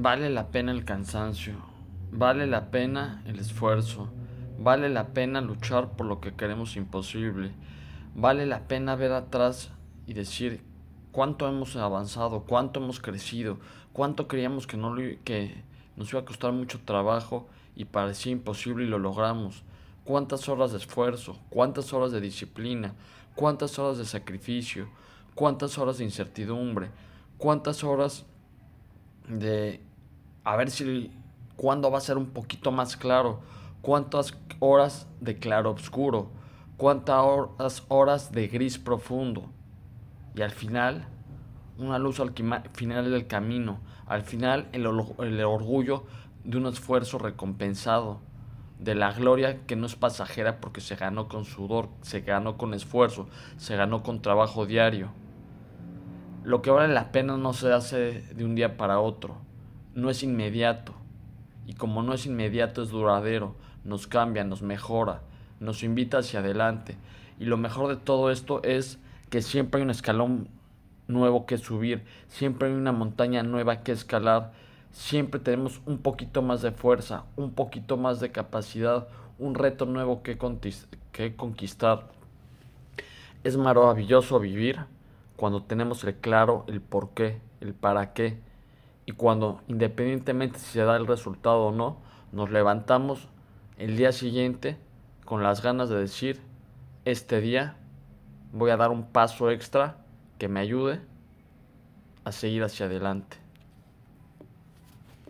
Vale la pena el cansancio, vale la pena el esfuerzo, vale la pena luchar por lo que queremos imposible, vale la pena ver atrás y decir cuánto hemos avanzado, cuánto hemos crecido, cuánto creíamos que, no, que nos iba a costar mucho trabajo y parecía imposible y lo logramos. Cuántas horas de esfuerzo, cuántas horas de disciplina, cuántas horas de sacrificio, cuántas horas de incertidumbre, cuántas horas de a ver si cuándo va a ser un poquito más claro, cuántas horas de claro oscuro, cuántas horas de gris profundo. Y al final, una luz al final del camino, al final el, el orgullo de un esfuerzo recompensado, de la gloria que no es pasajera porque se ganó con sudor, se ganó con esfuerzo, se ganó con trabajo diario. Lo que vale la pena no se hace de un día para otro no es inmediato. Y como no es inmediato, es duradero, nos cambia, nos mejora, nos invita hacia adelante. Y lo mejor de todo esto es que siempre hay un escalón nuevo que subir, siempre hay una montaña nueva que escalar, siempre tenemos un poquito más de fuerza, un poquito más de capacidad, un reto nuevo que, conquistar. Es maravilloso vivir cuando tenemos el claro, el por qué, el para qué, y cuando, independientemente si se da el resultado o no, nos levantamos el día siguiente con las ganas de decir, este día voy a dar un paso extra que me ayude a seguir hacia adelante.